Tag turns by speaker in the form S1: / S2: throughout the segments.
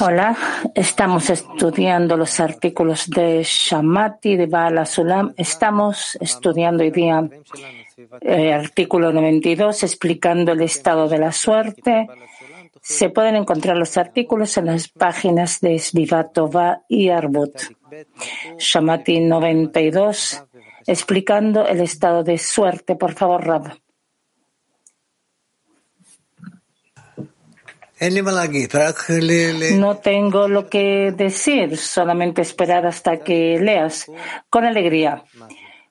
S1: Hola, estamos estudiando los artículos de Shamati, de Baal Sulam. Estamos estudiando hoy día el eh, artículo 92, explicando el estado de la suerte. Se pueden encontrar los artículos en las páginas de Svivatova y Arbut. Shamati 92, explicando el estado de suerte. Por favor, Rab. No tengo lo que decir, solamente esperar hasta que leas. Con alegría.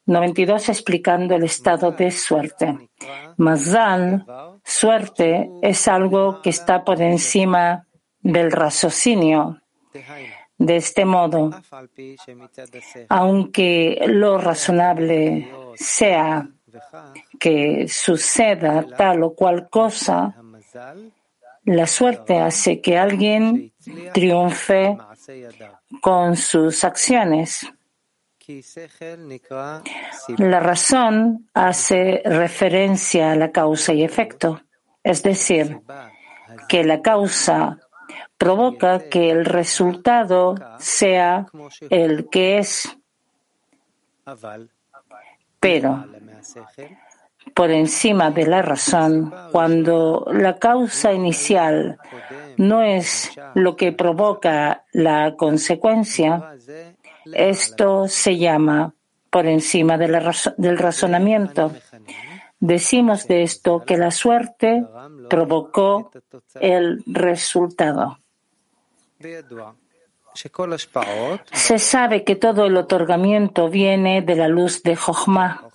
S1: 92 explicando el estado de suerte. Mazal, suerte, es algo que está por encima del raciocinio. De este modo, aunque lo razonable sea que suceda tal o cual cosa, la suerte hace que alguien triunfe con sus acciones. La razón hace referencia a la causa y efecto, es decir, que la causa provoca que el resultado sea el que es. Pero por encima de la razón cuando la causa inicial no es lo que provoca la consecuencia, esto se llama por encima del razonamiento. Decimos de esto que la suerte provocó el resultado. Se sabe que todo el otorgamiento viene de la luz de Jochma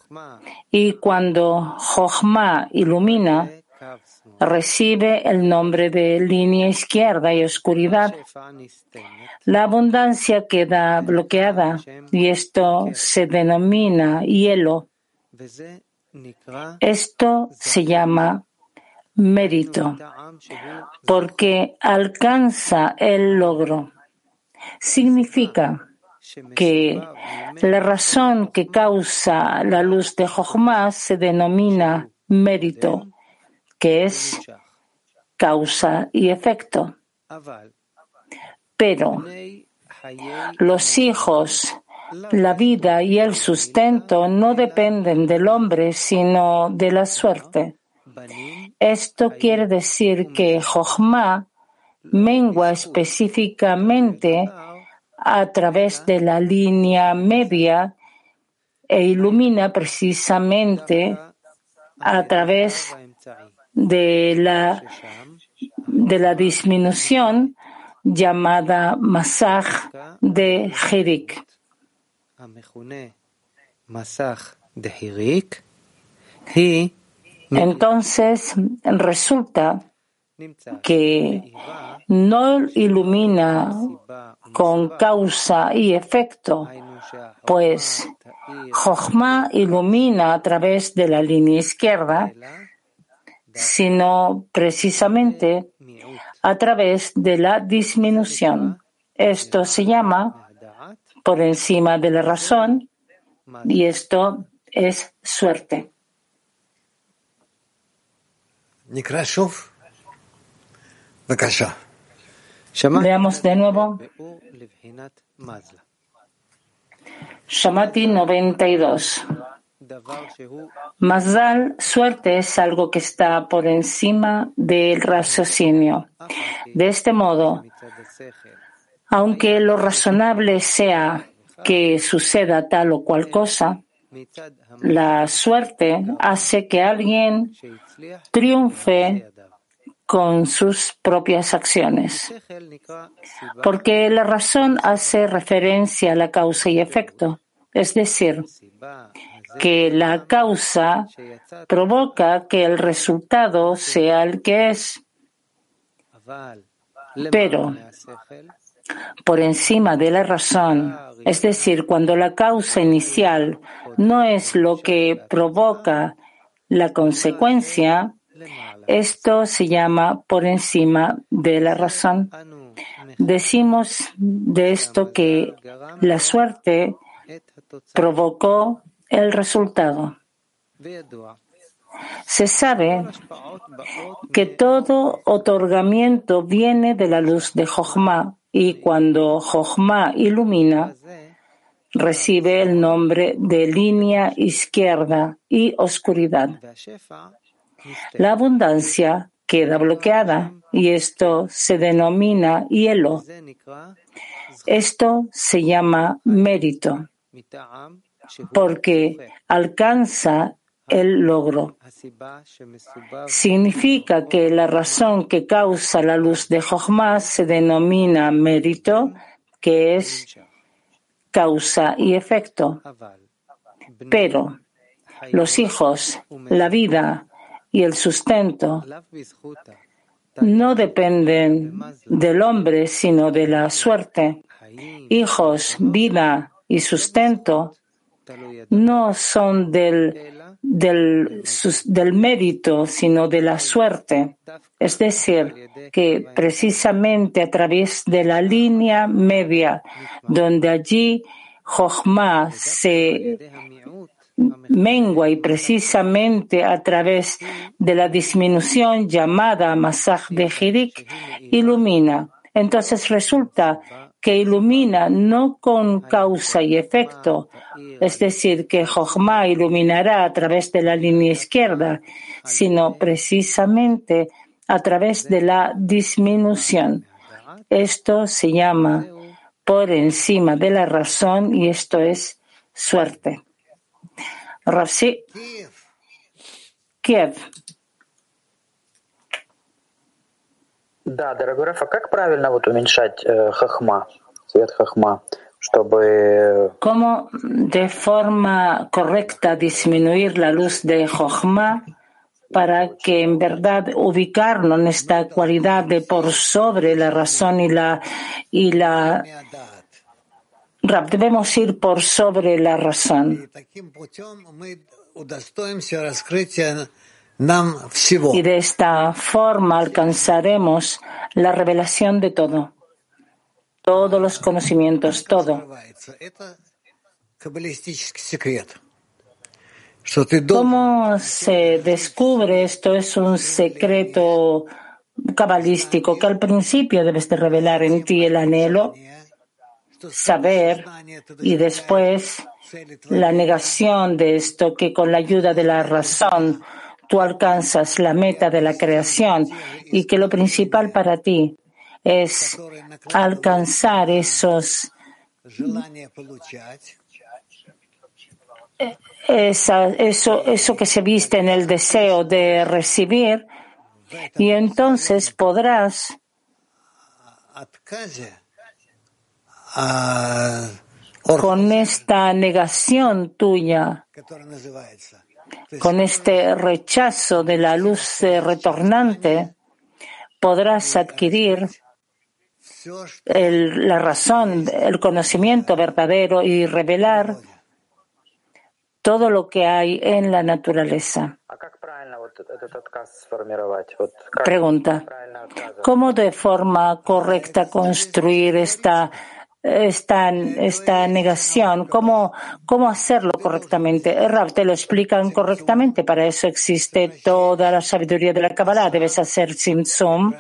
S1: y cuando Jochma ilumina, recibe el nombre de línea izquierda y oscuridad. La abundancia queda bloqueada y esto se denomina hielo. Esto se llama mérito porque alcanza el logro. Significa que la razón que causa la luz de Jochma se denomina mérito, que es causa y efecto. Pero los hijos, la vida y el sustento no dependen del hombre, sino de la suerte. Esto quiere decir que Jochma mengua específicamente a través de la línea media e ilumina precisamente a través de la, de la disminución llamada masaj de Hirik. Entonces resulta que no ilumina con causa y efecto, pues Jochma ilumina a través de la línea izquierda, sino precisamente a través de la disminución. Esto se llama por encima de la razón y esto es suerte. Veamos de nuevo. Shamati 92. Mazal, suerte es algo que está por encima del raciocinio. De este modo, aunque lo razonable sea que suceda tal o cual cosa, la suerte hace que alguien triunfe con sus propias acciones. Porque la razón hace referencia a la causa y efecto, es decir, que la causa provoca que el resultado sea el que es. Pero por encima de la razón, es decir, cuando la causa inicial no es lo que provoca la consecuencia, esto se llama por encima de la razón. Decimos de esto que la suerte provocó el resultado. Se sabe que todo otorgamiento viene de la luz de Jochma y cuando Jochma ilumina, recibe el nombre de línea izquierda y oscuridad. La abundancia queda bloqueada y esto se denomina hielo. Esto se llama mérito porque alcanza el logro. Significa que la razón que causa la luz de Jochma se denomina mérito, que es causa y efecto. Pero los hijos, la vida y el sustento no dependen del hombre, sino de la suerte. Hijos, vida y sustento no son del, del, del mérito, sino de la suerte. Es decir, que precisamente a través de la línea media, donde allí Jochma se mengua y precisamente a través de la disminución llamada Masaj de Hirik ilumina. Entonces resulta que ilumina no con causa y efecto, es decir, que Jochma iluminará a través de la línea izquierda, sino precisamente a través de la disminución. Esto se llama por encima de la razón y esto es suerte. Равси Кiev.
S2: Да, дорогой Рафа, как правильно вот уменьшать э, хахма, цвет хахма, чтобы...
S1: ¿Cómo de forma correcta disminuir la luz de Jochma para que en verdad ubicarnos en esta cualidad de por sobre la razón y la y la Rab, debemos ir por sobre la razón. Y de esta forma alcanzaremos la revelación de todo, todos los conocimientos, todo. ¿Cómo se descubre esto? Es un secreto cabalístico que al principio debes de revelar en ti el anhelo, saber y después la negación de esto que con la ayuda de la razón tú alcanzas la meta de la creación y que lo principal para ti es alcanzar esos eso, eso que se viste en el deseo de recibir y entonces podrás con esta negación tuya con este rechazo de la luz retornante, podrás adquirir la razón, el conocimiento verdadero y revelar todo lo que hay en la naturaleza. Pregunta, ¿cómo de forma correcta construir esta esta, negación, cómo, cómo hacerlo correctamente. Rav, te lo explican correctamente, para eso existe toda la sabiduría de la Kabbalah. Debes hacer Simsum,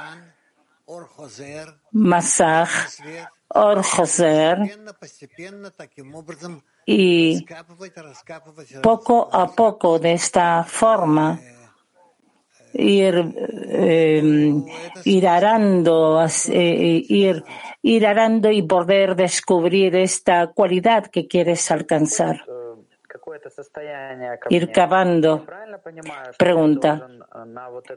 S1: Masaj, Or y poco a poco de esta forma ir, eh, ir arando, eh, ir, ir arando y poder descubrir esta cualidad que quieres alcanzar ir cavando. Pregunta.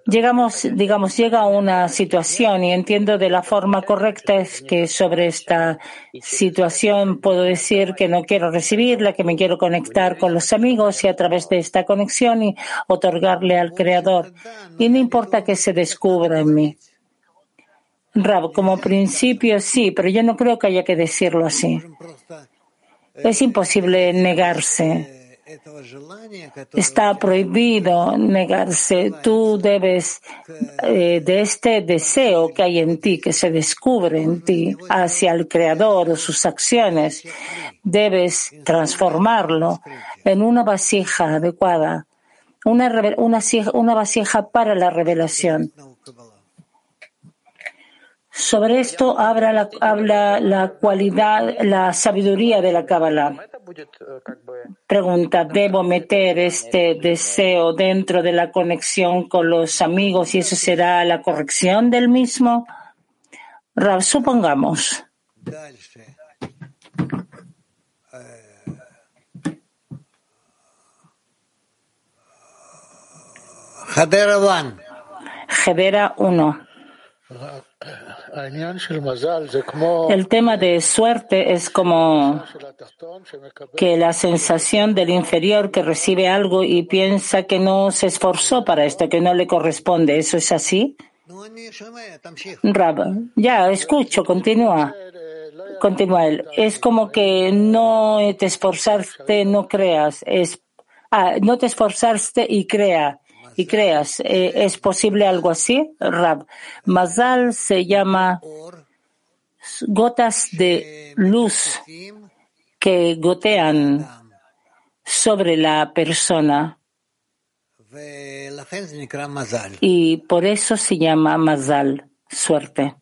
S1: Llegamos, digamos, llega a una situación y entiendo de la forma correcta es que sobre esta situación puedo decir que no quiero recibirla, que me quiero conectar con los amigos y a través de esta conexión y otorgarle al Creador. Y no importa que se descubra en mí. Rab, como principio sí, pero yo no creo que haya que decirlo así. Es imposible negarse. Está prohibido negarse. Tú debes, eh, de este deseo que hay en ti, que se descubre en ti hacia el Creador o sus acciones, debes transformarlo en una vasija adecuada una, vasija para la revelación. Sobre esto habla la, habla la cualidad, la sabiduría de la Kabbalah. Pregunta, ¿debo meter este deseo dentro de la conexión con los amigos y eso será la corrección del mismo? supongamos. Hedera 1. El tema de suerte es como que la sensación del inferior que recibe algo y piensa que no se esforzó para esto, que no le corresponde. ¿Eso es así? Rab, ya, escucho, continúa. Continúa él. Es como que no te esforzaste, no creas. Es, ah, no te esforzaste y crea y creas. Eh, ¿Es posible algo así, Rab? Mazal se llama gotas de luz que gotean sobre la persona. Y por eso se llama Mazal, suerte.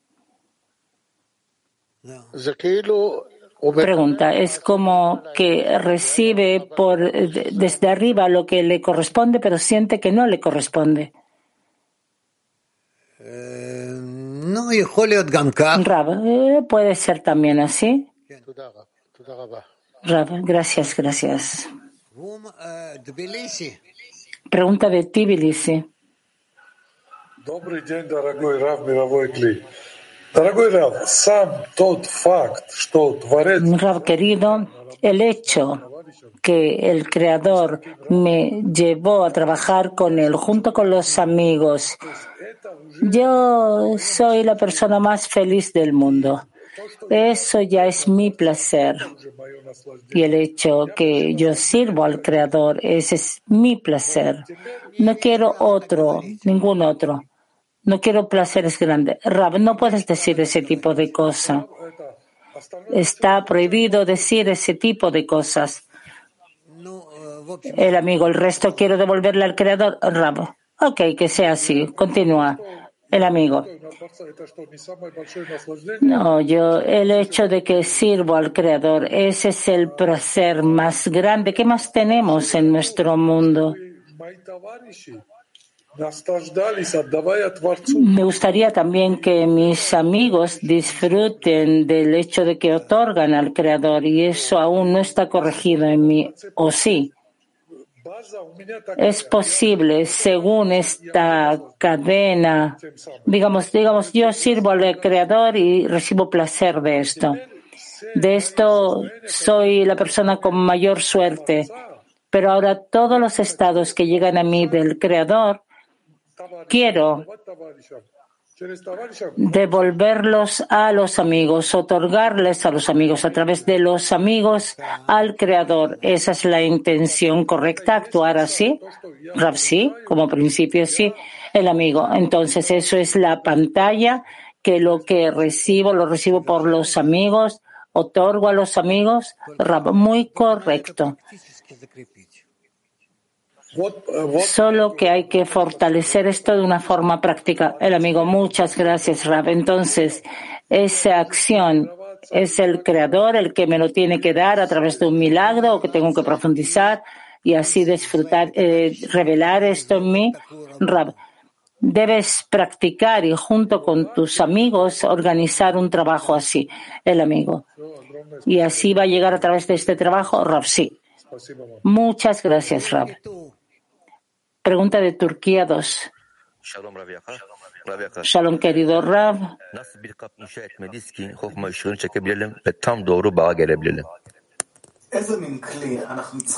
S1: Pregunta, es como que recibe por desde arriba lo que le corresponde, pero siente que no le corresponde. Eh, Rab, eh, puede ser también así. Rab, gracias, gracias. Pregunta de Tbilisi. Rav querido, el hecho que el Creador me llevó a trabajar con él junto con los amigos, yo soy la persona más feliz del mundo. Eso ya es mi placer. Y el hecho que yo sirvo al Creador, ese es mi placer. No quiero otro, ningún otro. No quiero placeres grandes. Rab, no puedes decir ese tipo de cosas. Está prohibido decir ese tipo de cosas. El amigo, el resto quiero devolverle al creador. Rab, ok, que sea así. Continúa. El amigo. No, yo, el hecho de que sirvo al Creador, ese es el placer más grande que más tenemos en nuestro mundo. Me gustaría también que mis amigos disfruten del hecho de que otorgan al Creador y eso aún no está corregido en mí, o sí. Es posible, según esta cadena, digamos, digamos, yo sirvo al Creador y recibo placer de esto. De esto soy la persona con mayor suerte. Pero ahora todos los estados que llegan a mí del Creador quiero devolverlos a los amigos, otorgarles a los amigos a través de los amigos al Creador. Esa es la intención correcta, actuar así. Sí, como principio sí, el amigo. Entonces eso es la pantalla que lo que recibo lo recibo por los amigos, otorgo a los amigos. Muy correcto. Solo que hay que fortalecer esto de una forma práctica. El amigo, muchas gracias, Rab. Entonces, esa acción es el creador el que me lo tiene que dar a través de un milagro o que tengo que profundizar y así disfrutar, eh, revelar esto en mí. Rab, debes practicar y junto con tus amigos organizar un trabajo así, el amigo. Y así va a llegar a través de este trabajo, Rab, sí. Muchas gracias, Rab. Pregunta de Turquía 2. Shalom, querido Rav.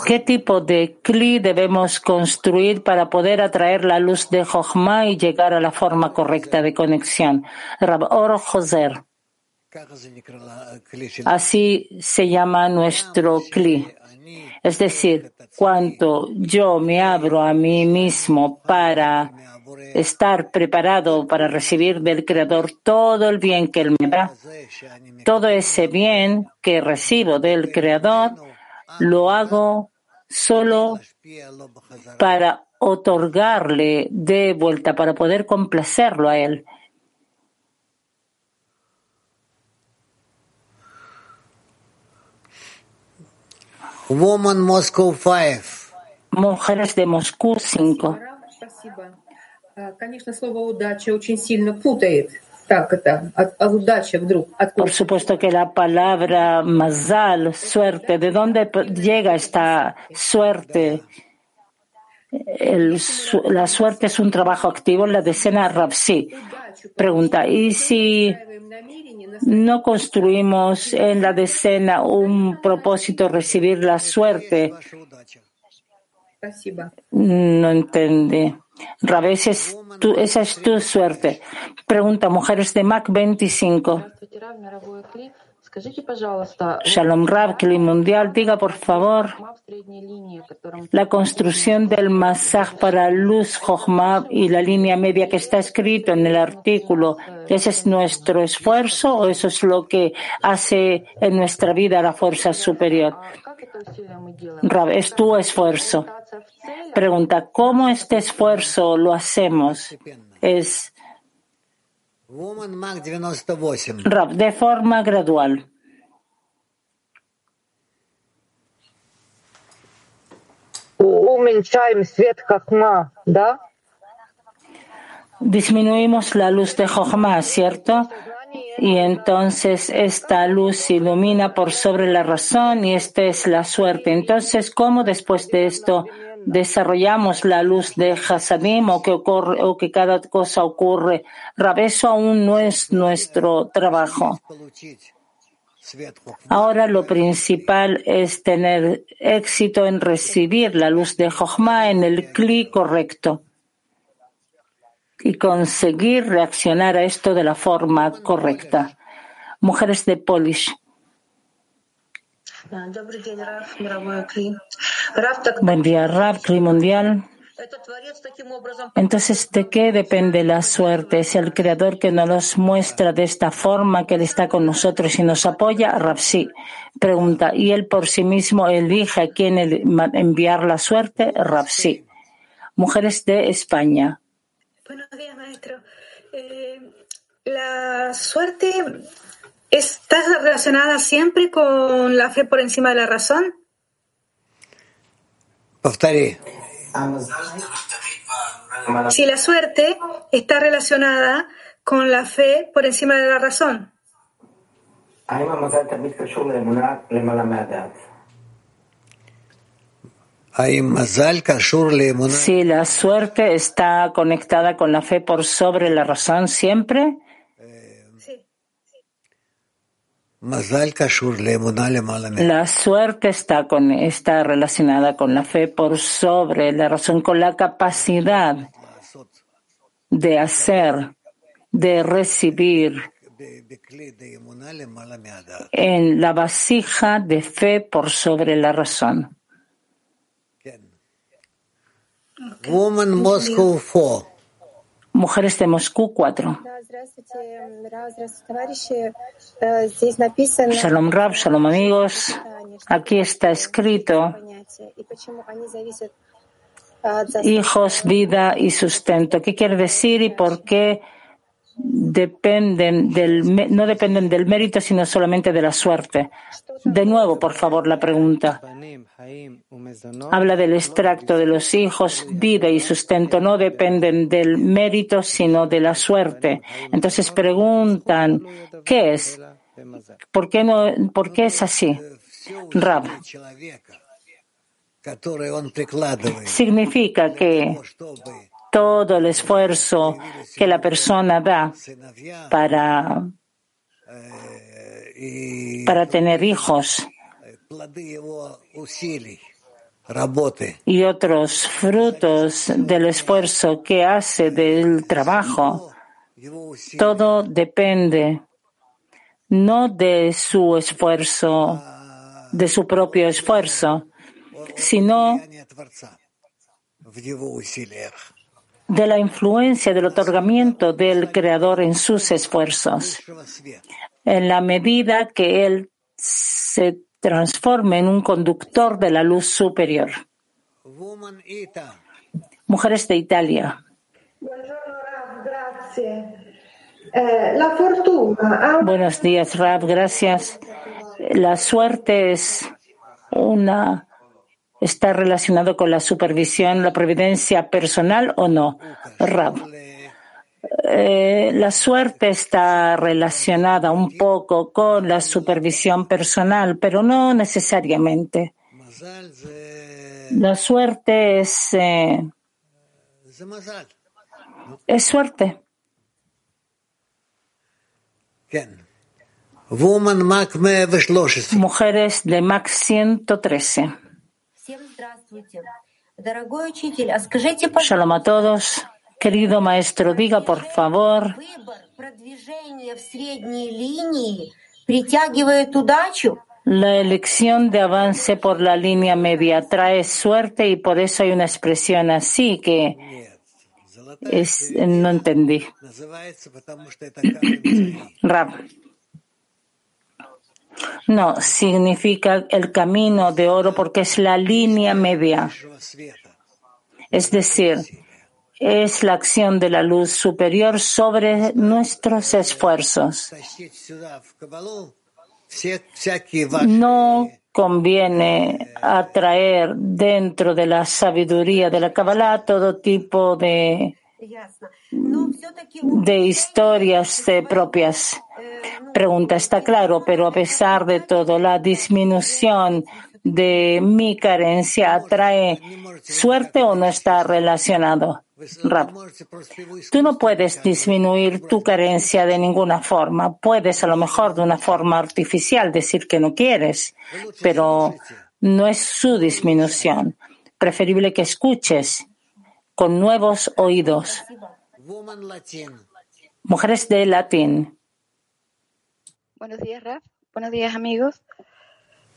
S1: ¿Qué tipo de kli debemos construir para poder atraer la luz de Jochma y llegar a la forma correcta de conexión? Rab Or Joser. Así se llama nuestro kli. Es decir, cuando yo me abro a mí mismo para estar preparado para recibir del Creador todo el bien que Él me da, todo ese bien que recibo del Creador, lo hago solo para otorgarle de vuelta para poder complacerlo a él.
S3: Woman Moscow 5.
S1: Mujeres de Moscú 5. Por supuesto que la palabra mazal, suerte, ¿de dónde llega esta suerte? El, la suerte es un trabajo activo en la decena Rapsi. Pregunta, ¿y si no construimos en la decena un propósito, recibir la suerte? No entendí. Rabes, es esa es tu suerte. Pregunta, mujeres de Mac 25. Shalom Rab, que mundial, diga por favor la construcción del masaj para luz Jochmab y la línea media que está escrito en el artículo. ¿Ese es nuestro esfuerzo o eso es lo que hace en nuestra vida la fuerza superior? Rab, es tu esfuerzo. Pregunta, ¿cómo este esfuerzo lo hacemos? Es Rob, de forma gradual. Disminuimos la luz de Jochma, ¿cierto? Y entonces esta luz ilumina por sobre la razón y esta es la suerte. Entonces, ¿cómo después de esto desarrollamos la luz de Hasadim o que, ocurre, o que cada cosa ocurre. Rabeso aún no es nuestro trabajo. Ahora lo principal es tener éxito en recibir la luz de Jochma en el cli correcto y conseguir reaccionar a esto de la forma correcta. Mujeres de Polish. Buen día, Rab, CRI Mundial. Entonces, ¿de qué depende la suerte? Es el Creador que nos los muestra de esta forma, que Él está con nosotros y nos apoya. Rapsi pregunta, ¿y Él por sí mismo elige a quién enviar la suerte? Rapsi. Mujeres de España.
S4: Buenos días, maestro. Eh, la suerte ¿Está relacionada siempre con la fe por encima de la razón?
S3: Повторяю.
S4: Si la suerte está relacionada con la fe por encima de la razón.
S1: Si la suerte está conectada con la fe por sobre la razón siempre. La suerte está, con, está relacionada con la fe por sobre la razón, con la capacidad de hacer, de recibir en la vasija de fe por sobre la razón. Mujeres de Moscú 4. Shalom Rab, shalom amigos. Aquí está escrito hijos, vida y sustento. ¿Qué quiere decir y por qué dependen del, no dependen del mérito, sino solamente de la suerte. De nuevo, por favor, la pregunta. Habla del extracto de los hijos, vida y sustento. No dependen del mérito, sino de la suerte. Entonces preguntan, ¿qué es? ¿Por qué, no, por qué es así? Rab. Significa que todo el esfuerzo que la persona da para, para tener hijos y otros frutos del esfuerzo que hace del trabajo. Todo depende no de su esfuerzo, de su propio esfuerzo, sino de la influencia del otorgamiento del Creador en sus esfuerzos. En la medida que Él se transforme en un conductor de la luz superior. Mujeres de Italia. Buenos días, Rab, gracias. La suerte es una está relacionado con la supervisión, la previdencia personal o no, Rab. Eh, la suerte está relacionada un poco con la supervisión personal, pero no necesariamente. La suerte es eh, es suerte. Mujeres de Max 113. Shalom a todos. Querido maestro, diga por favor. La elección de avance por la línea media trae suerte y por eso hay una expresión así que es, no entendí. Rab. No, significa el camino de oro porque es la línea media. Es decir, es la acción de la luz superior sobre nuestros esfuerzos. No conviene atraer dentro de la sabiduría de la Kabbalah todo tipo de de historias eh, propias. Pregunta, está claro, pero a pesar de todo, la disminución de mi carencia atrae suerte o no está relacionado. Tú no puedes disminuir tu carencia de ninguna forma. Puedes a lo mejor de una forma artificial decir que no quieres, pero no es su disminución. Preferible que escuches con nuevos oídos. Mujeres de latín.
S5: Buenos días, Raf. Buenos días, amigos.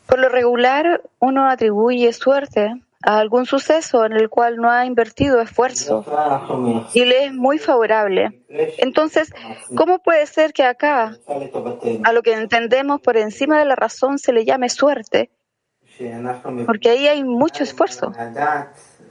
S5: Por lo regular, uno atribuye suerte a algún suceso en el cual no ha invertido esfuerzo y le es muy favorable. Entonces, ¿cómo puede ser que acá, a lo que entendemos por encima de la razón, se le llame suerte? Porque ahí hay mucho esfuerzo.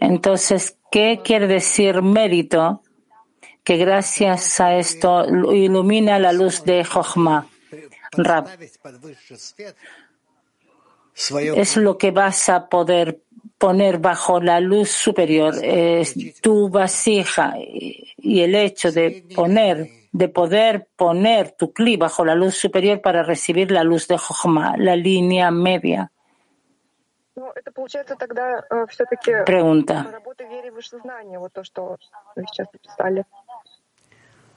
S1: entonces, ¿qué quiere decir mérito? Que gracias a esto ilumina la luz de Jochma. Es lo que vas a poder poner bajo la luz superior, es tu vasija y el hecho de poner, de poder poner tu cli bajo la luz superior para recibir la luz de Jochma, la línea media. Pregunta.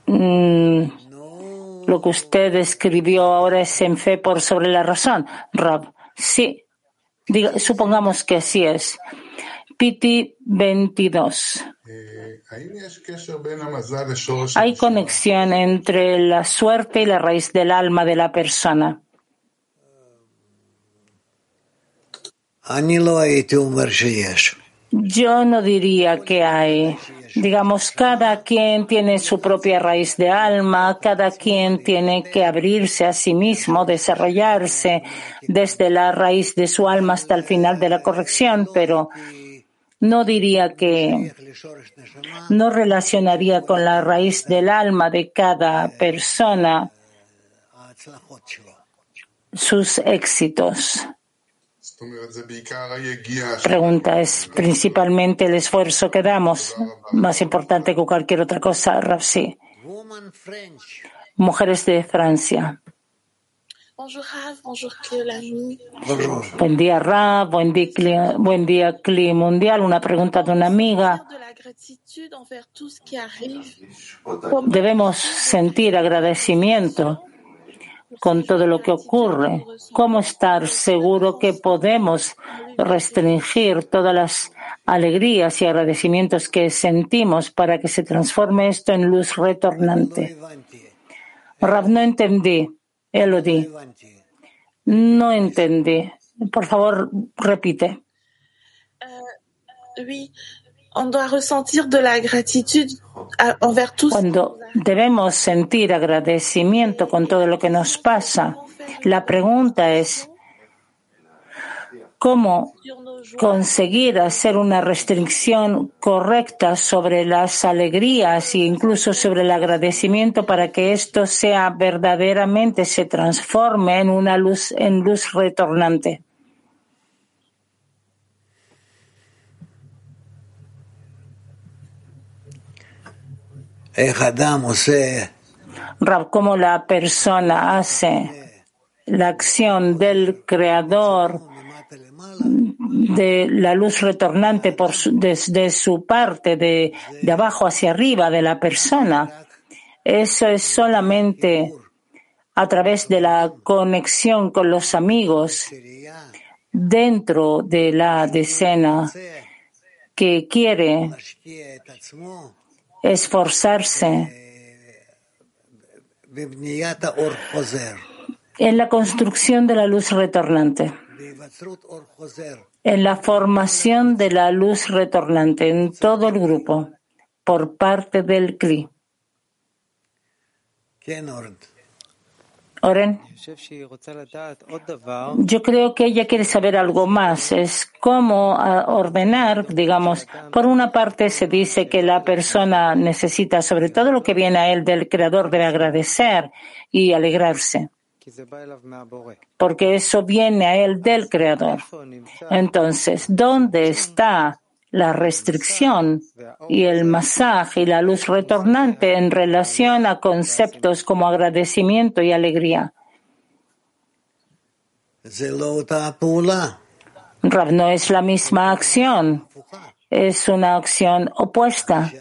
S1: Mm, lo que usted escribió ahora es en fe por sobre la razón. Rob, sí. Diga, supongamos que así es. Piti 22. Hay conexión entre la suerte y la raíz del alma de la persona. Yo no diría que hay. Digamos, cada quien tiene su propia raíz de alma, cada quien tiene que abrirse a sí mismo, desarrollarse desde la raíz de su alma hasta el final de la corrección, pero no diría que no relacionaría con la raíz del alma de cada persona sus éxitos. Pregunta, ¿es principalmente el esfuerzo que damos más importante que cualquier otra cosa? Sí. Mujeres de Francia. Buen día, Ra. Buen día, buen día, Cli Mundial. Una pregunta de una amiga. Debemos sentir agradecimiento con todo lo que ocurre? ¿Cómo estar seguro que podemos restringir todas las alegrías y agradecimientos que sentimos para que se transforme esto en luz retornante? Rav, no entendí. Elodie. No entendí. Por favor, repite. Cuando debemos sentir agradecimiento con todo lo que nos pasa, la pregunta es cómo conseguir hacer una restricción correcta sobre las alegrías e incluso sobre el agradecimiento para que esto sea verdaderamente se transforme en una luz en luz retornante. Rab, cómo la persona hace la acción del creador de la luz retornante por su, desde su parte de, de abajo hacia arriba de la persona. Eso es solamente a través de la conexión con los amigos dentro de la decena que quiere esforzarse en la construcción de la luz retornante, en la formación de la luz retornante en todo el grupo por parte del CLI. Oren. Yo creo que ella quiere saber algo más. Es cómo ah, ordenar, digamos, por una parte se dice que la persona necesita, sobre todo lo que viene a él del Creador, debe agradecer y alegrarse. Porque eso viene a él del Creador. Entonces, ¿dónde está la restricción y el masaje y la luz retornante en relación a conceptos como agradecimiento y alegría. Rav, no es la misma acción, es una acción opuesta.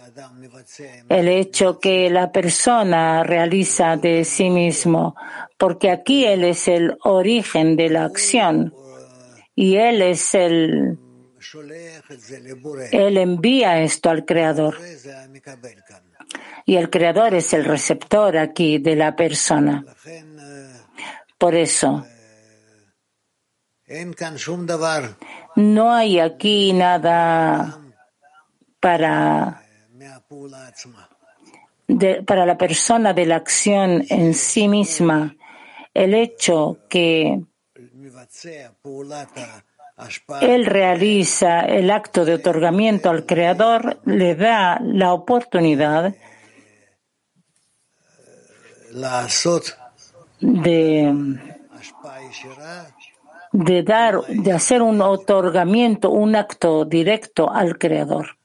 S1: El hecho que la persona realiza de sí mismo, porque aquí él es el origen de la acción y él es el él envía esto al Creador. Y el Creador es el receptor aquí de la persona. Por eso, no hay aquí nada para, para la persona de la acción en sí misma. El hecho que él realiza el acto de otorgamiento al Creador, le da la oportunidad de, de dar, de hacer un otorgamiento, un acto directo al Creador.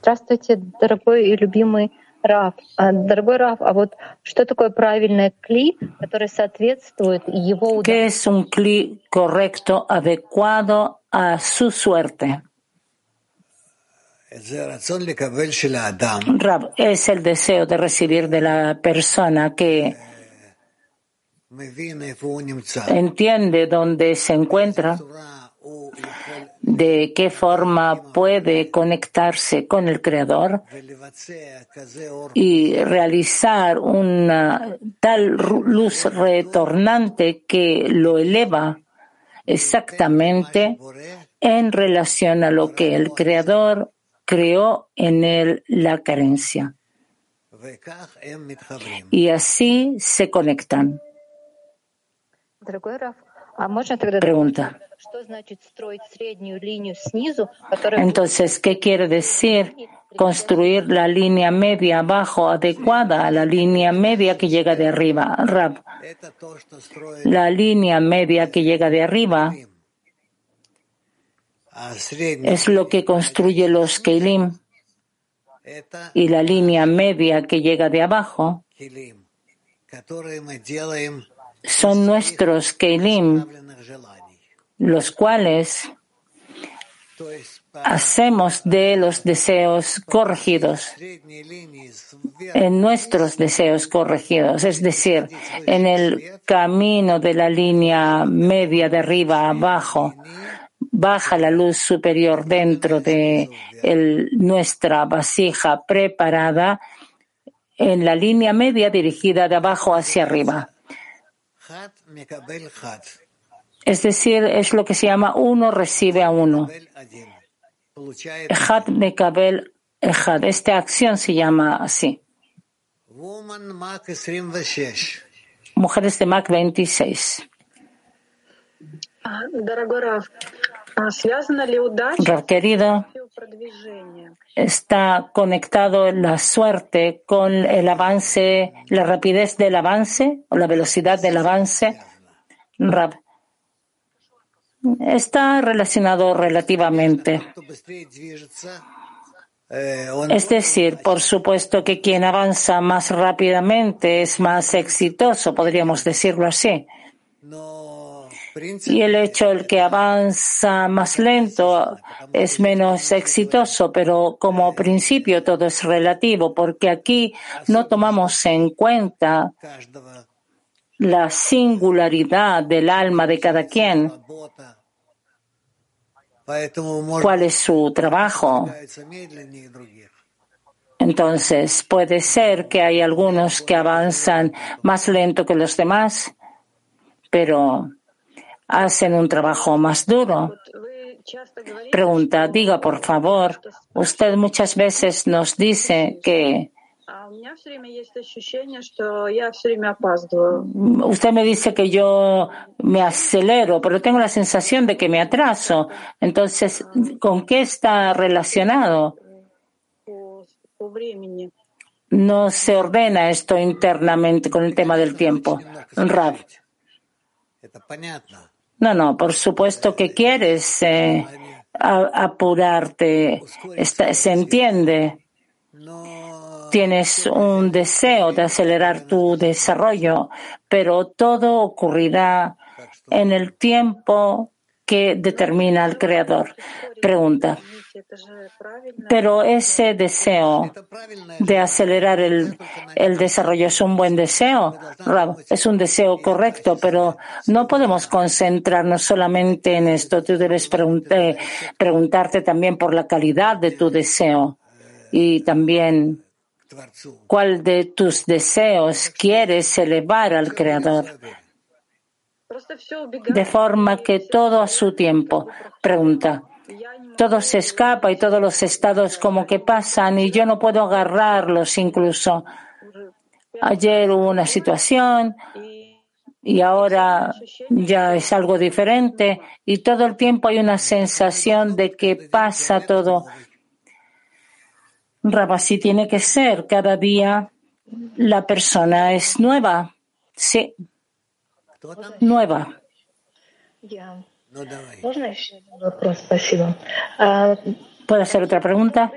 S5: Здравствуйте, дорогой и любимый Раф, дорогой Раф, а вот что такое правильный кли, который соответствует его
S1: ¿Qué es un cli correcto, adecuado a su suerte? Rab, es el deseo de recibir de la persona que entiende dónde se encuentra de qué forma puede conectarse con el Creador y realizar una tal luz retornante que lo eleva exactamente en relación a lo que el Creador creó en él la carencia. Y así se conectan. Pregunta. Entonces, ¿qué quiere decir construir la línea media abajo adecuada a la línea media que llega de arriba? La línea media que llega de arriba es lo que construye los Keilim y la línea media que llega de abajo son nuestros Keilim los cuales hacemos de los deseos corregidos, en nuestros deseos corregidos, es decir, en el camino de la línea media de arriba a abajo, baja la luz superior dentro de nuestra vasija preparada en la línea media dirigida de abajo hacia arriba. Es decir, es lo que se llama uno recibe a uno. Ejad Mekabel Ejad. Esta acción se llama así. Mujeres de Mac 26. Rab querido, está conectado la suerte con el avance, la rapidez del avance o la velocidad del avance. Rab, está relacionado relativamente. Es decir, por supuesto que quien avanza más rápidamente es más exitoso, podríamos decirlo así. Y el hecho el que avanza más lento es menos exitoso, pero como principio todo es relativo, porque aquí no tomamos en cuenta la singularidad del alma de cada quien, cuál es su trabajo. Entonces, puede ser que hay algunos que avanzan más lento que los demás, pero hacen un trabajo más duro. Pregunta, diga por favor, usted muchas veces nos dice que Usted me dice que yo me acelero, pero tengo la sensación de que me atraso. Entonces, ¿con qué está relacionado? No se ordena esto internamente con el tema del tiempo. Rab. No, no, por supuesto que quieres eh, apurarte. Está, se entiende tienes un deseo de acelerar tu desarrollo, pero todo ocurrirá en el tiempo que determina el creador. Pregunta. Pero ese deseo de acelerar el, desarrollo es un buen deseo, es un deseo correcto, pero no podemos concentrarnos solamente en esto. Tú debes preguntarte también por la calidad de tu deseo y también ¿Cuál de tus deseos quieres elevar al Creador? De forma que todo a su tiempo. Pregunta. Todo se escapa y todos los estados como que pasan y yo no puedo agarrarlos incluso. Ayer hubo una situación y ahora ya es algo diferente y todo el tiempo hay una sensación de que pasa todo Rabasí tiene que ser. Cada día la persona es nueva. Sí. Nueva. ¿Puedo hacer otra pregunta?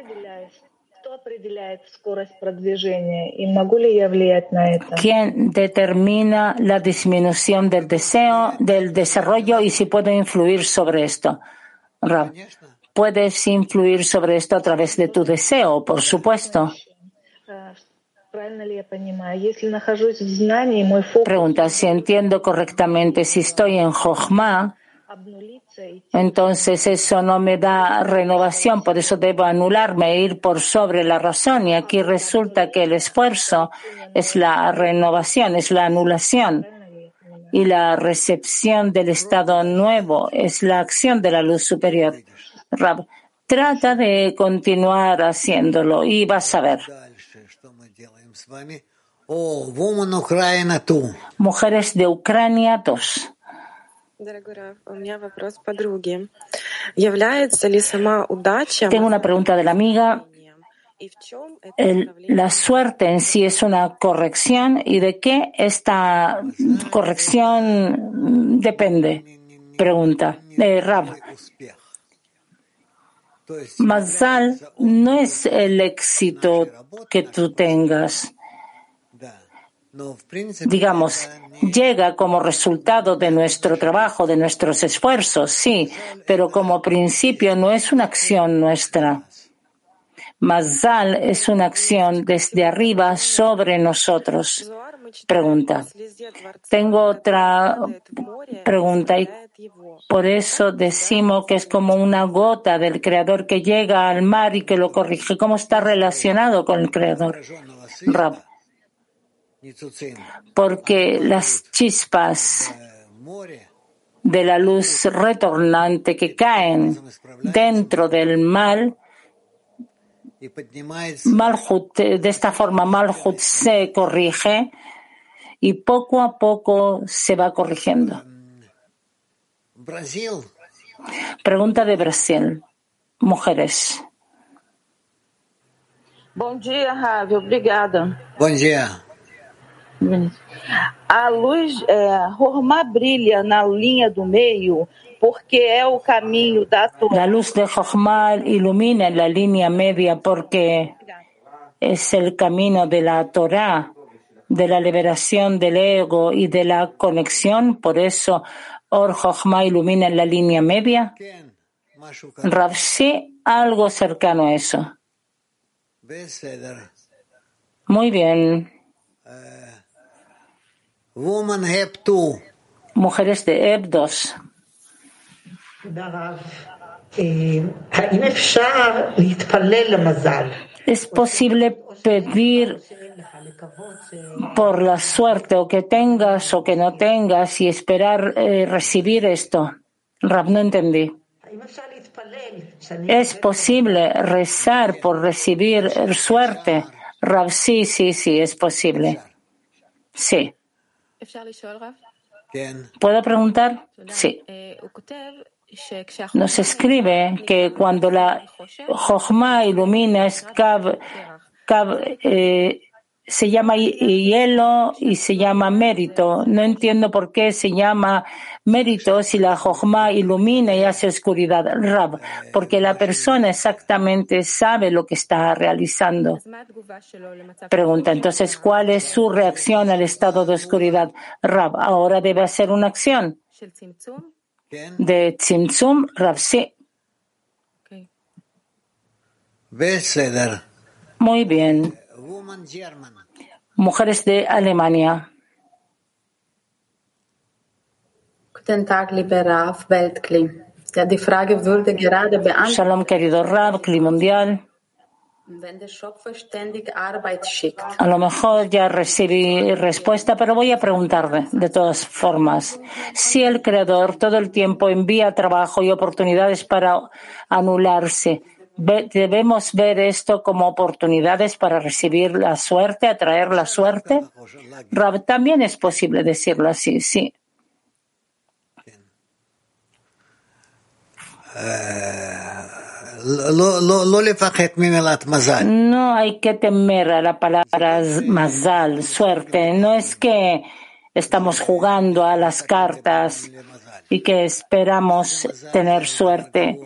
S1: ¿Quién determina la disminución del deseo, del desarrollo y si puedo influir sobre esto? Rab. Puedes influir sobre esto a través de tu deseo, por supuesto. Pregunta, si entiendo correctamente, si estoy en Jochma, entonces eso no me da renovación, por eso debo anularme, ir por sobre la razón. Y aquí resulta que el esfuerzo es la renovación, es la anulación. Y la recepción del estado nuevo es la acción de la luz superior. Rab, trata de continuar haciéndolo y vas a ver. Mujeres de Ucrania 2. Tengo una pregunta de la amiga. La suerte en sí es una corrección y de qué esta corrección depende. Pregunta. Eh, Rab, Mazal no es el éxito que tú tengas. Digamos, llega como resultado de nuestro trabajo, de nuestros esfuerzos, sí, pero como principio no es una acción nuestra. Mazal es una acción desde arriba sobre nosotros. Pregunta. Tengo otra pregunta y por eso decimos que es como una gota del Creador que llega al mar y que lo corrige. ¿Cómo está relacionado con el Creador? Rab. Porque las chispas de la luz retornante que caen dentro del mal Malhut, de esta forma Malhut se corrige y poco a poco se va corrigiendo. Pregunta de Brasil. Mujeres.
S6: Bom dia, Ravi. Obrigada.
S3: Bom dia.
S6: A luz, é, Hormá brilha na linha do meio porque é o caminho da
S1: La luz de Jochma ilumina la línea media porque es el camino de la Torah, de la liberación del ego y de la conexión. Por eso Or Jochma ilumina la línea media. Rav, sí, algo cercano a eso. Muy bien. Mujeres de Eb 2. ¿Es posible pedir por la suerte o que tengas o que no tengas y esperar eh, recibir esto? Rab, no entendí. ¿Es posible rezar por recibir suerte? Rab, sí, sí, sí, es posible. Sí. ¿Puedo preguntar? Sí. Nos escribe que cuando la Jochma ilumina es eh, se llama hielo y se llama mérito. No entiendo por qué se llama mérito si la Jochma ilumina y hace oscuridad. Rab, porque la persona exactamente sabe lo que está realizando. Pregunta entonces, ¿cuál es su reacción al estado de oscuridad? Rab, ahora debe hacer una acción de Tzimtzum Ravsi. Muy bien. Mujeres de Alemania.
S7: Guten Tag, lieber Rav Weltkli. Ja, die Frage würde gerade beantwortet.
S1: Shalom, querido Rav, Kli Mundial. A lo mejor ya recibí respuesta, pero voy a preguntar de todas formas. Si el Creador todo el tiempo envía trabajo y oportunidades para anularse, ¿debemos ver esto como oportunidades para recibir la suerte, atraer la suerte? Rab, también es posible decirlo así, sí. No hay que temer a la palabra mazal, suerte. No es que estamos jugando a las cartas y que esperamos tener suerte.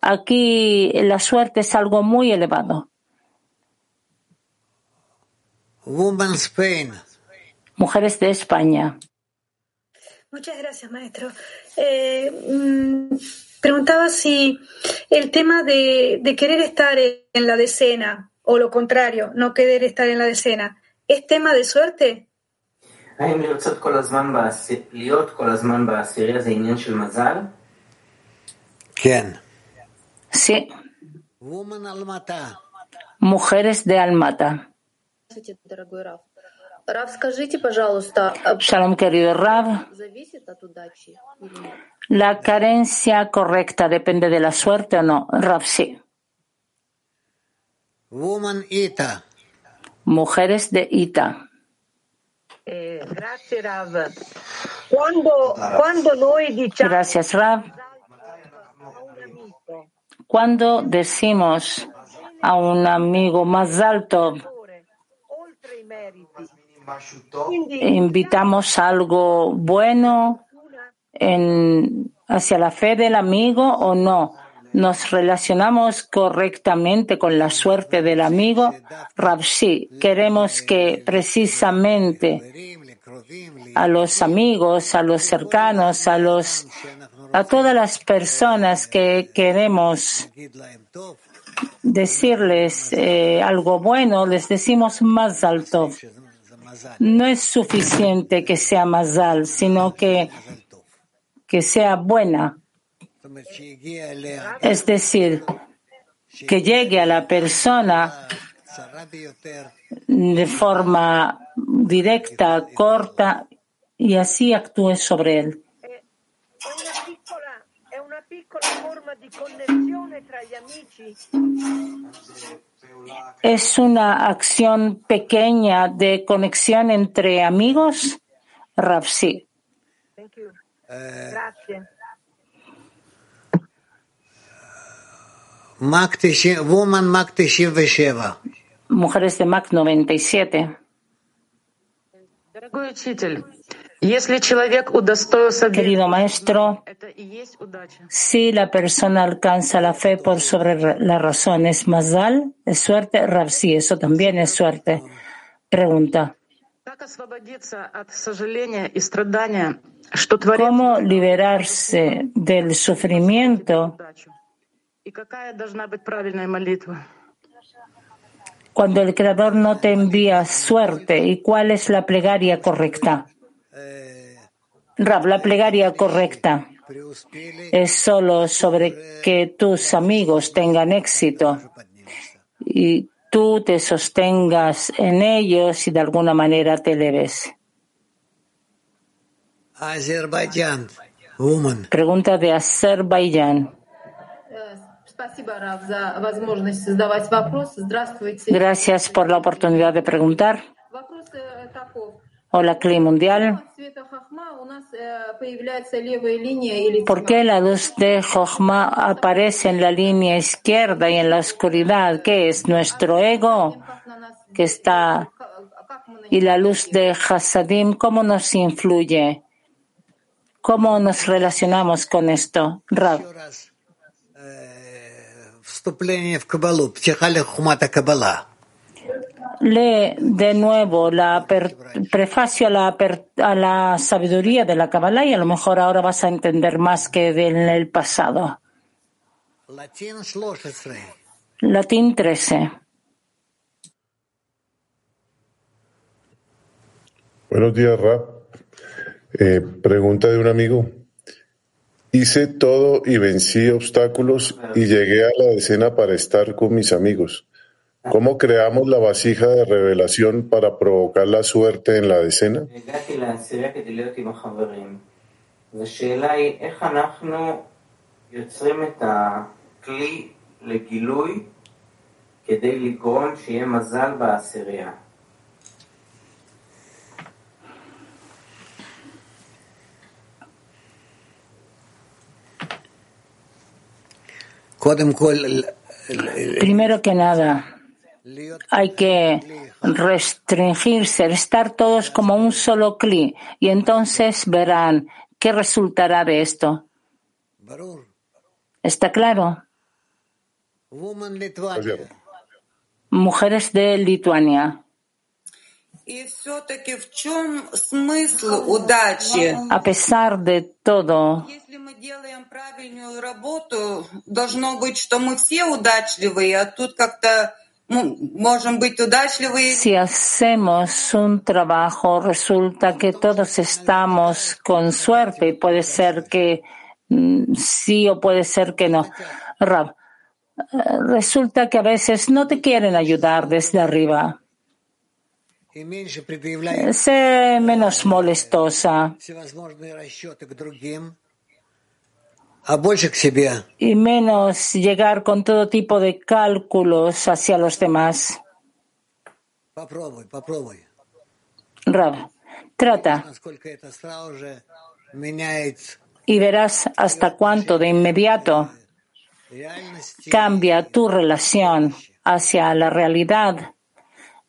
S1: Aquí la suerte es algo muy elevado. Mujeres de España.
S4: Muchas gracias, maestro. Eh, mm, preguntaba si el tema de, de, querer estar en la decena o lo contrario, no querer estar en la decena, ¿es tema de suerte?
S3: ¿Quién?
S1: Sí. Mujeres de Almata. Shalom, querido Rav. ¿La carencia correcta depende de la suerte o no? Rav, sí. Mujeres de Ita.
S8: Rav. Quando, quando noi diciamo
S1: Gracias, Rav. Cuando decimos a un amigo más alto, invitamos algo bueno en, hacia la fe del amigo o no. nos relacionamos correctamente con la suerte del amigo, Ravshi, queremos que precisamente a los amigos, a los cercanos, a los a todas las personas que queremos decirles eh, algo bueno, les decimos más alto. No es suficiente que sea mazal, sino que, que sea buena. Es decir, que llegue a la persona de forma directa, corta, y así actúe sobre él. ¿Es una acción pequeña de conexión entre amigos? Rapsi.
S4: Grazie.
S3: woman Mac 97.
S1: Mujeres de Mac 97. Querido maestro, si la persona alcanza la fe por sobre la razón, ¿es mazal? ¿Es suerte? sí, eso también es suerte. Pregunta cómo liberarse del sufrimiento cuando el Creador no te envía suerte y cuál es la plegaria correcta. Eh, Rab, la plegaria correcta es solo sobre que tus amigos tengan éxito y tú te sostengas en ellos y de alguna manera te leves.
S3: Azerbaiyán.
S1: Pregunta de Azerbaiyán. Gracias por la oportunidad de preguntar. Hola, Cli Mundial. ¿Por qué la luz de Jochma aparece en la línea izquierda y en la oscuridad? ¿Qué es nuestro ego que está y la luz de Hasadim? ¿Cómo nos influye? ¿Cómo nos relacionamos con esto,
S3: Rab?
S1: Lee de nuevo la prefacio a la, a la sabiduría de la Kabbalah y a lo mejor ahora vas a entender más que en el pasado. Latín 13.
S9: Buenos días, Rab. Eh, pregunta de un amigo. Hice todo y vencí obstáculos y llegué a la decena para estar con mis amigos. ¿Cómo creamos la vasija de revelación para provocar la suerte en la decena?
S10: הגעתי לעשירייה כדי להיות עם החברים. והשאלה היא, איך אנחנו יוצרים את הכלי לגילוי כדי לגרום שיהיה מזל בעשירייה?
S1: Primero que nada, hay que restringirse, estar todos como un solo cli, y entonces verán qué resultará de esto. ¿Está claro? Mujeres de Lituania. A pesar de todo,
S11: мы делаем правильную работу, должно быть, что мы все удачливые, а тут как-то ну, можем быть удачливые.
S1: si hacemos un trabajo, resulta que todos estamos con suerte y puede ser que mm, sí o puede ser que no. Rab, eh, resulta que a veces no te quieren ayudar desde arriba.
S3: И меньше
S1: Eh,
S3: предъявляем
S1: Sé menos molestosa y menos llegar con todo tipo de cálculos hacia los demás. Rab, trata y verás hasta cuánto de inmediato cambia tu relación hacia la realidad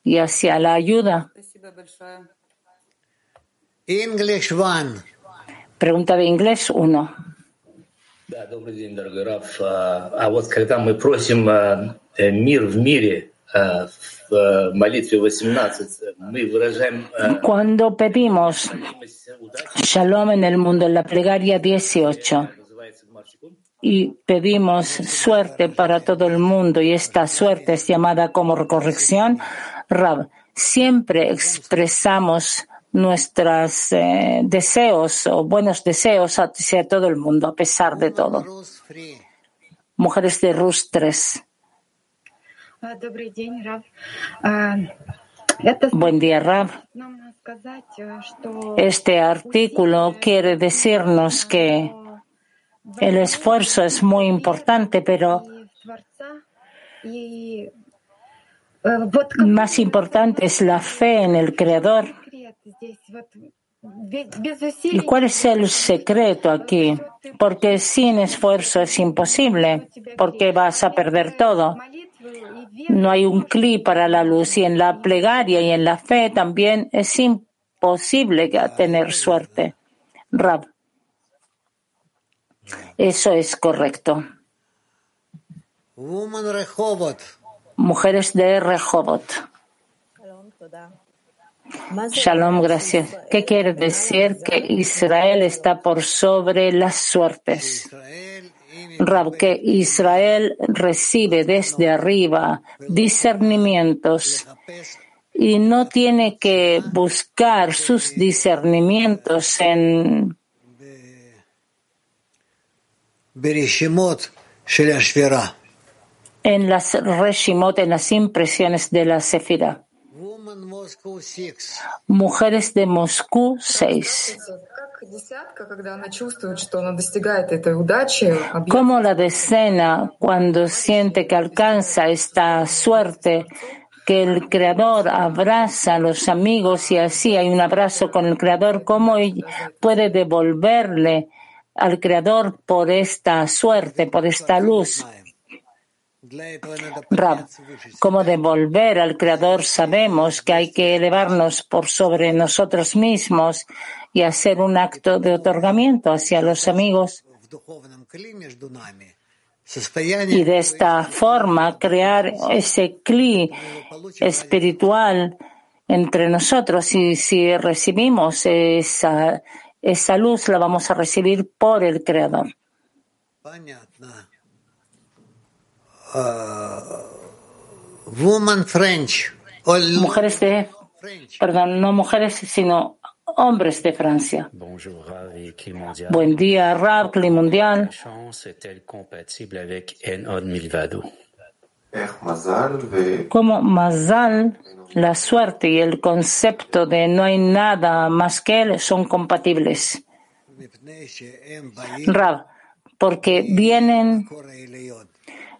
S1: y hacia la ayuda. Pregunta de inglés 1. Cuando pedimos shalom en el mundo, en la plegaria 18, y pedimos suerte para todo el mundo, y esta suerte es llamada como corrección, Rab, siempre expresamos nuestros eh, deseos o buenos deseos hacia todo el mundo, a pesar de todo. Mujeres de Rus 3. Buen día, Rav. Este artículo quiere decirnos que el esfuerzo es muy importante, pero más importante es la fe en el Creador. ¿Y cuál es el secreto aquí? Porque sin esfuerzo es imposible, porque vas a perder todo. No hay un clic para la luz y en la plegaria y en la fe también es imposible tener suerte. Rab. Eso es correcto. Mujeres de Rehovot. Shalom, gracias. ¿Qué quiere decir que Israel está por sobre las suertes? Rab, que Israel recibe desde arriba discernimientos y no tiene que buscar sus discernimientos en en las reshimot, en las impresiones de la Sefira. Mujeres de Moscú 6. Como la decena cuando siente que alcanza esta suerte, que el Creador abraza a los amigos y así hay un abrazo con el Creador, ¿cómo puede devolverle al Creador por esta suerte, por esta luz? Rab, como devolver al Creador sabemos que hay que elevarnos por sobre nosotros mismos y hacer un acto de otorgamiento hacia los amigos. Y de esta forma crear ese cli espiritual entre nosotros y si recibimos esa, esa luz la vamos a recibir por el Creador. Mujeres de, perdón, no mujeres, sino hombres de Francia. Buen día, Rab, Mundial. Como Mazal, la suerte y el concepto de no hay nada más que él son compatibles. Rab, porque vienen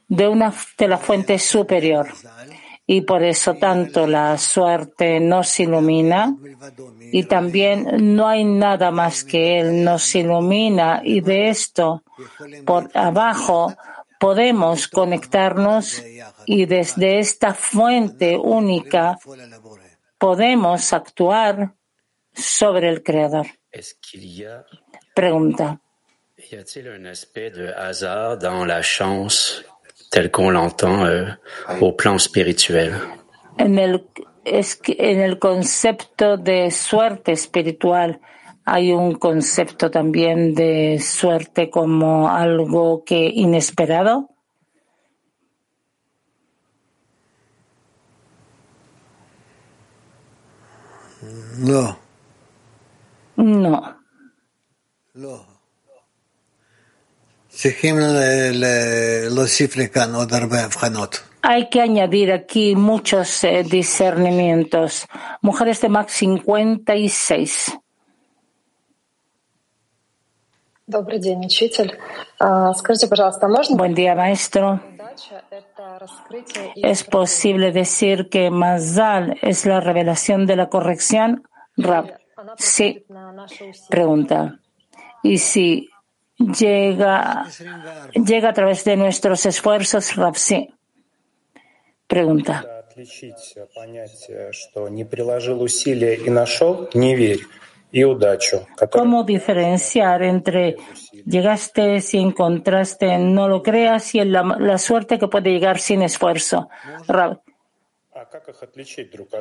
S1: de una de la fuente superior. Y por eso tanto la suerte nos ilumina. Y también no hay nada más que Él nos ilumina. Y de esto por abajo podemos conectarnos. Y desde esta fuente única podemos actuar sobre el Creador. Pregunta
S12: tel qu'on l'entend euh, au plan spirituel.
S1: En el, es que en el concepto de suerte espiritual hay un concepto también de suerte como algo que inesperado.
S3: No.
S1: No.
S3: No.
S1: Hay que añadir aquí muchos eh, discernimientos. Mujeres de Max 56. Buen día, maestro. ¿Es posible decir que Mazal es la revelación de la corrección? Rab. Sí. Pregunta. Y si llega, llega a través de nuestros esfuerzos, Rapsi. Pregunta. ¿Cómo diferenciar entre llegaste y encontraste, no lo creas, y la, la suerte que puede llegar sin esfuerzo?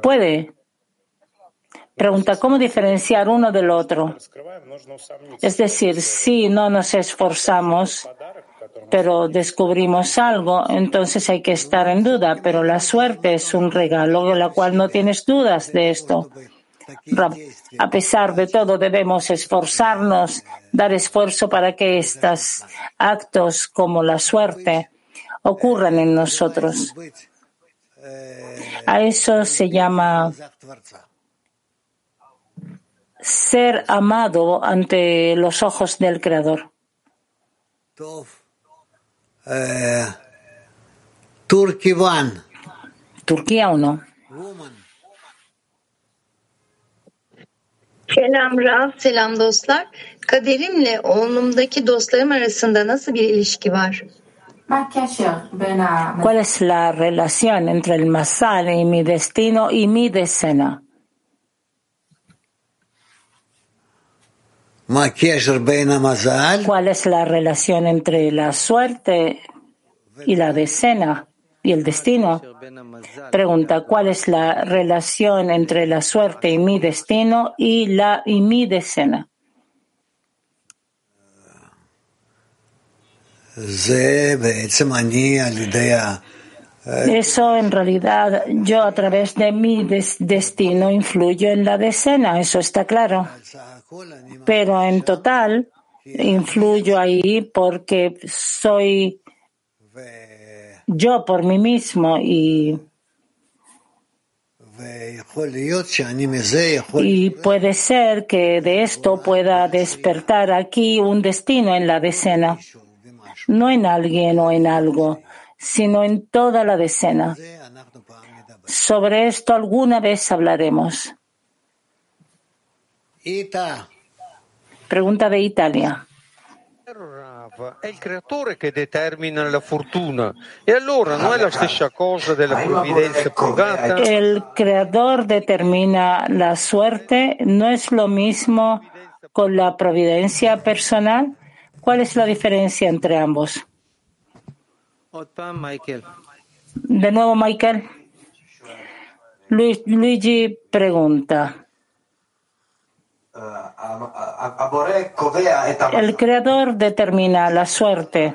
S1: Puede. Pregunta, ¿cómo diferenciar uno del otro? Es decir, si no nos esforzamos, pero descubrimos algo, entonces hay que estar en duda. Pero la suerte es un regalo, de la cual no tienes dudas de esto. A pesar de todo, debemos esforzarnos, dar esfuerzo para que estos actos como la suerte ocurran en nosotros. A eso se llama ser amado ante los ojos del Creador. Turquía o no.
S8: Selam Raf, selam dostlar. Kaderimle oğlumdaki dostlarım arasında nasıl bir ilişki var?
S1: ¿Cuál es la relación entre el masal y mi destino y mi decena? ¿Cuál es la relación entre la suerte y la decena y el destino? Pregunta, ¿cuál es la relación entre la suerte y mi destino y, la, y mi decena? Eso en realidad yo a través de mi des- destino influyo en la decena, eso está claro. Pero en total influyo ahí porque soy yo por mí mismo y, y puede ser que de esto pueda despertar aquí un destino en la decena, no en alguien o en algo, sino en toda la decena. Sobre esto alguna vez hablaremos. Pregunta de Italia.
S13: È il creatore che determina la fortuna e allora non è la stessa cosa della provvidenza privata?
S1: El creador determina la suerte, ¿no es lo mismo con la providencia personal? ¿Cuál es la diferencia entre ambos? De nuevo, Michael. Lu- Luigi pregunta. El creador determina la suerte.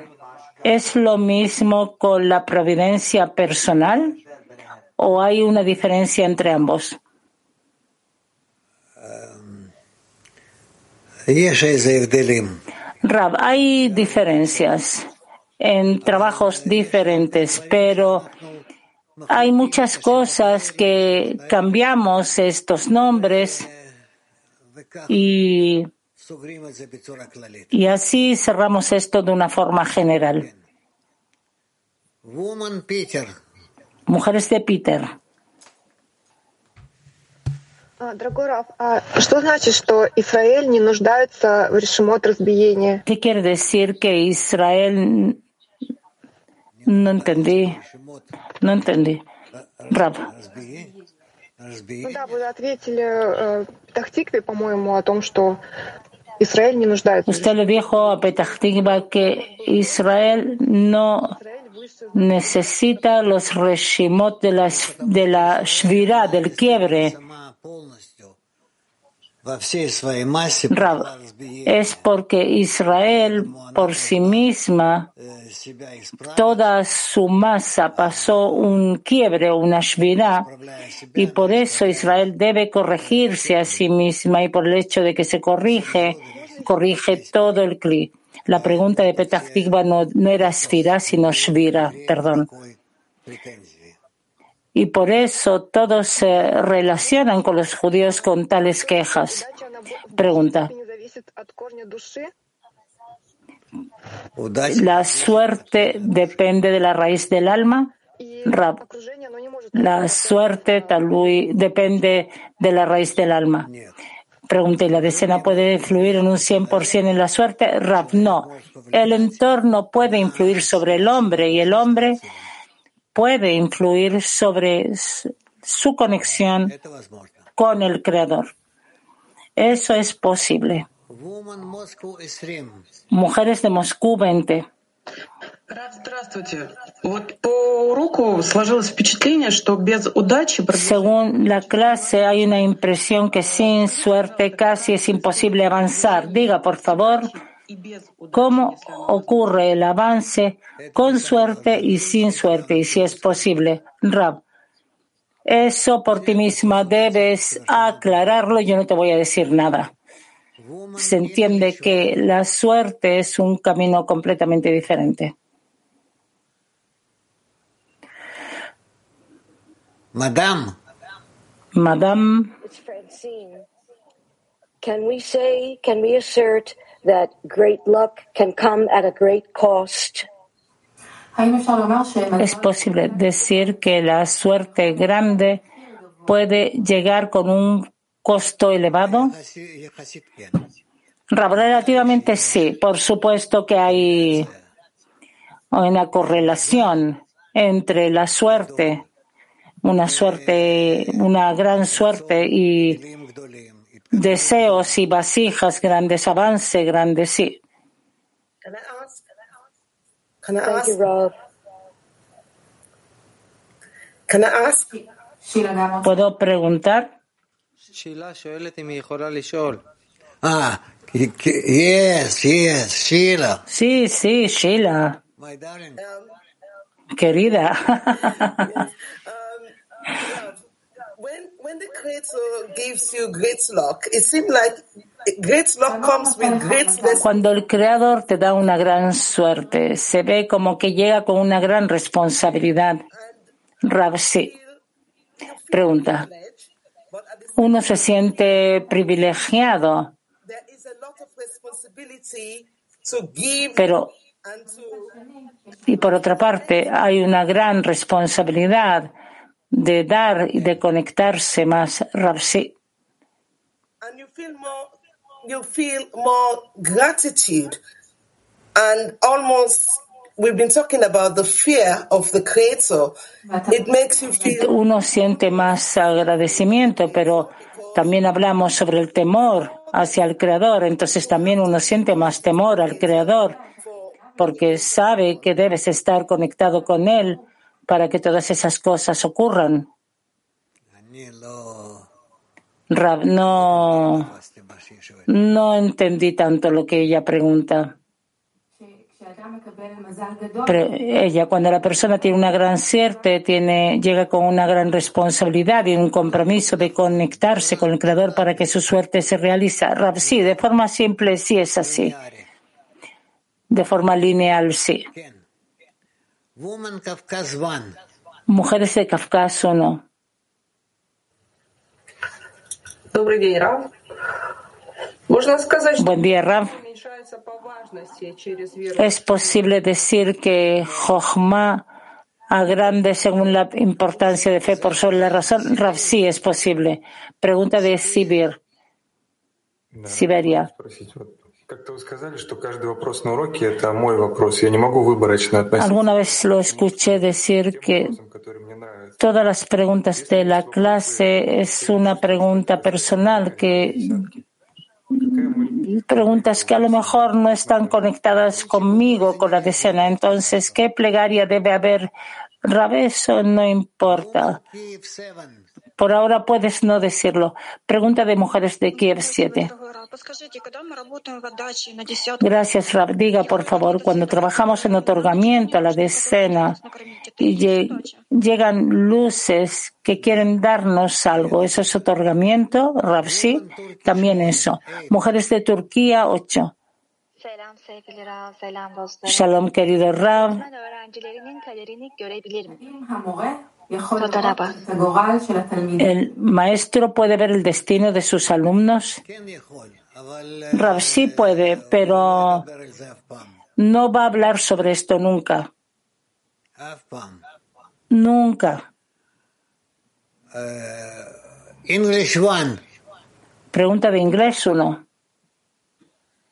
S1: ¿Es lo mismo con la providencia personal o hay una diferencia entre ambos? Rab, hay diferencias en trabajos diferentes, pero hay muchas cosas que cambiamos estos nombres y, y así cerramos esto de una forma general. Mujeres de Peter. ¿Qué quiere decir que Israel no entendí? No entendí. Rab,
S14: Ну да, вы ответили э, Тахтикве, по-моему, о том, что Израиль не нуждается. в
S1: usted le dijo a Petah Tikva que Israel no necesita los reshimot de la, de la shvirá, del quiebre. Rab, es porque Israel por sí misma, toda su masa pasó un quiebre, una shvirá, y por eso Israel debe corregirse a sí misma y por el hecho de que se corrige, corrige todo el cli. La pregunta de Petah Tikva no, era shvirá, sino shvira, perdón. Y por eso todos se relacionan con los judíos con tales quejas. Pregunta. ¿La suerte depende de la raíz del alma? Rab. La suerte talui, depende de la raíz del alma. Pregunté, ¿la decena puede influir en un 100% en la suerte? Rab, no. El entorno puede influir sobre el hombre y el hombre puede influir sobre su conexión con el Creador. Eso es posible. Mujeres de Moscú 20. Según la clase, hay una impresión que sin suerte casi es imposible avanzar. Diga, por favor, cómo ocurre el avance con suerte y sin suerte, y si es posible. Rab, eso por ti misma debes aclararlo, yo no te voy a decir nada. Se entiende que la suerte es un camino completamente diferente.
S3: Madame.
S1: Madame.
S15: Can we say, can we assert that great luck can come at a great cost?
S1: Es posible decir que la suerte grande puede llegar con un costo elevado. Relativamente sí, por supuesto que hay una correlación entre la suerte, una suerte, una gran suerte y deseos y vasijas grandes, avance grande, sí. ¿Puedo preguntar?
S3: Ah, yes, yes, Sheila.
S1: Sí, sí, Sheila. Querida.
S16: when, when the creator gives you great luck, it seems like great luck comes with great
S1: Cuando el creador te da una gran suerte, se ve como que llega con una gran responsabilidad. Ravsi pregunta. Uno se siente privilegiado, pero y por otra parte hay una gran responsabilidad de dar y de conectarse más,
S16: more you feel more gratitude and almost we've been talking about the fear of the creator it makes you feel
S1: Uno siente más agradecimiento, pero también hablamos sobre el temor hacia el Creador. Entonces también uno siente más temor al Creador, porque sabe que debes estar conectado con Él para que todas esas cosas ocurran. Rab, no, no entendí tanto lo que ella pregunta. Pero ella, cuando la persona tiene una gran suerte, tiene, llega con una gran responsabilidad y un compromiso de conectarse con el Creador para que su suerte se realice. Rab, sí, de forma simple sí es así. De forma lineal sí.
S3: Woman Kafkas one.
S1: Mujeres de Cáucaso no.
S14: Добрый день, Рав.
S1: Buen día,
S14: Raf.
S1: Es posible decir que Jochma agrande según la importancia de fe por sobre la razón. Raf, sí es posible. Pregunta de Sibir. Siberia. Alguna vez lo escuché decir que todas las preguntas de la clase es una pregunta personal que preguntas que a lo mejor no están conectadas conmigo, con la decena. Entonces, ¿qué plegaria debe haber? Rabe, eso no importa. Por ahora puedes no decirlo. Pregunta de mujeres de Kiev 7. Gracias, Rab. Diga, por favor, cuando trabajamos en otorgamiento a la decena y lle- llegan luces que quieren darnos algo, ¿eso es otorgamiento? Rab, sí. También eso. Mujeres de Turquía 8.
S5: Selam sevgili Rav, selam dostlarım.
S1: Shalom, querido Rab. ¿El maestro puede ver el destino de sus alumnos? Rab, sí puede, pero no va a hablar sobre esto nunca. Nunca.
S3: English one.
S1: Pregunta de inglés uno.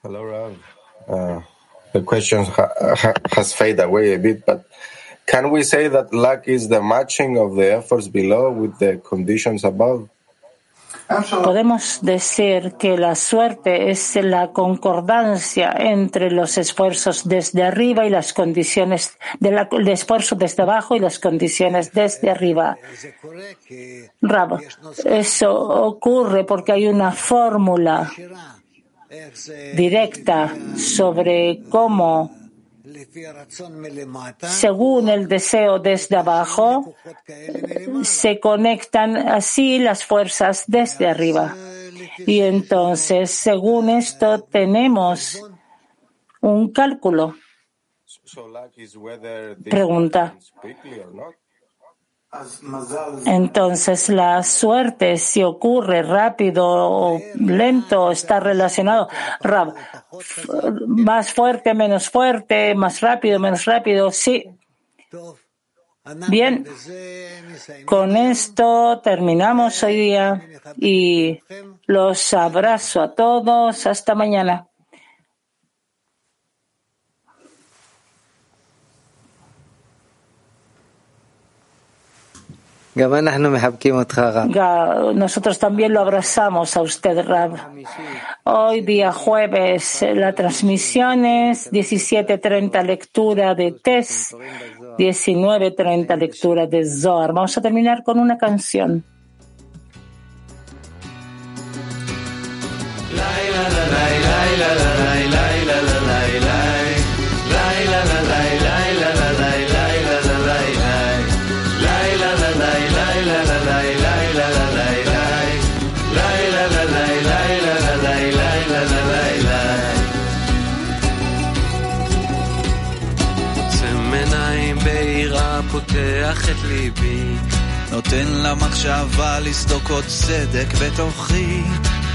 S17: Hello, Rav. Uh, the question ha- ha- has faded away a bit, but can we say that luck is the matching of the efforts below with the conditions above?
S1: Podemos decir que la suerte es la concordancia entre los esfuerzos desde arriba y las condiciones del esfuerzo desde abajo y las condiciones desde arriba. Rab, eso ocurre porque hay una fórmula directa sobre cómo según el deseo desde abajo, se conectan así las fuerzas desde arriba. Y entonces, según esto, tenemos un cálculo. Pregunta. Entonces, la suerte, si ocurre rápido o lento, está relacionado. más fuerte, menos fuerte, más rápido, menos rápido, sí. Bien, con esto terminamos hoy día y los abrazo a todos. Hasta mañana. Nosotros también lo abrazamos a usted, Rab. Hoy, día jueves, la transmisión es 17.30 lectura de Tes, 19.30 lectura de Zohar. Vamos a terminar con una canción.
S18: פותח את ליבי, נותן למחשבה לסדוק עוד סדק בתוכי.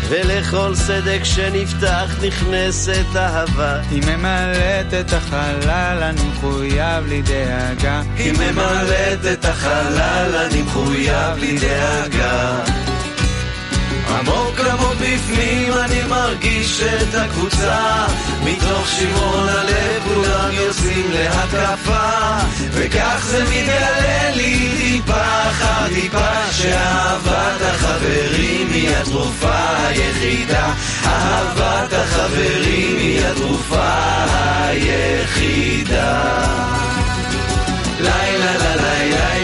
S18: ולכל סדק שנפתח נכנסת אהבה. היא ממלאת את החלל, אני מחויב לי דאגה. היא ממלאת את החלל, אני מחויב לי מרגיש את הקבוצה. מתוך שמעון הלב כולם יוצאים להתקפה. וכך זה מתגלה לי טיפה אחר טיפה שאהבת החברים היא התרופה היחידה. אהבת החברים היא התרופה היחידה. לילה לילה לילה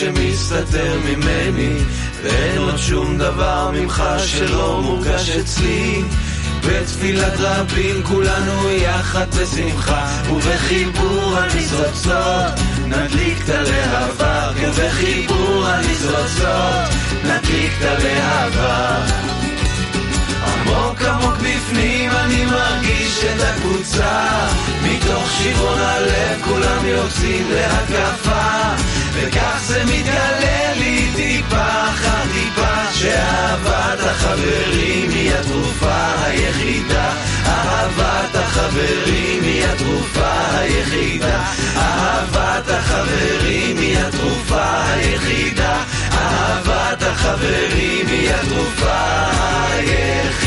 S18: שמסתתר ממני ואין עוד שום דבר ממך שלא מורגש אצלי. בתפילת רבים כולנו יחד בשמחה ובחיבור הניצוצות נדליק את הלהבה ובחיבור הניצוצות נדליק את הלהבה עמוק בפנים אני מרגיש את הקבוצה. מתוך שברון הלב כולם יוצאים להקפה. וכך זה מתגלה לי טיפה אחר טיפה שאהבת החברים היא התרופה היחידה. אהבת החברים היא התרופה היחידה. אהבת החברים היא התרופה היחידה. אהבת החברים היא התרופה היחידה.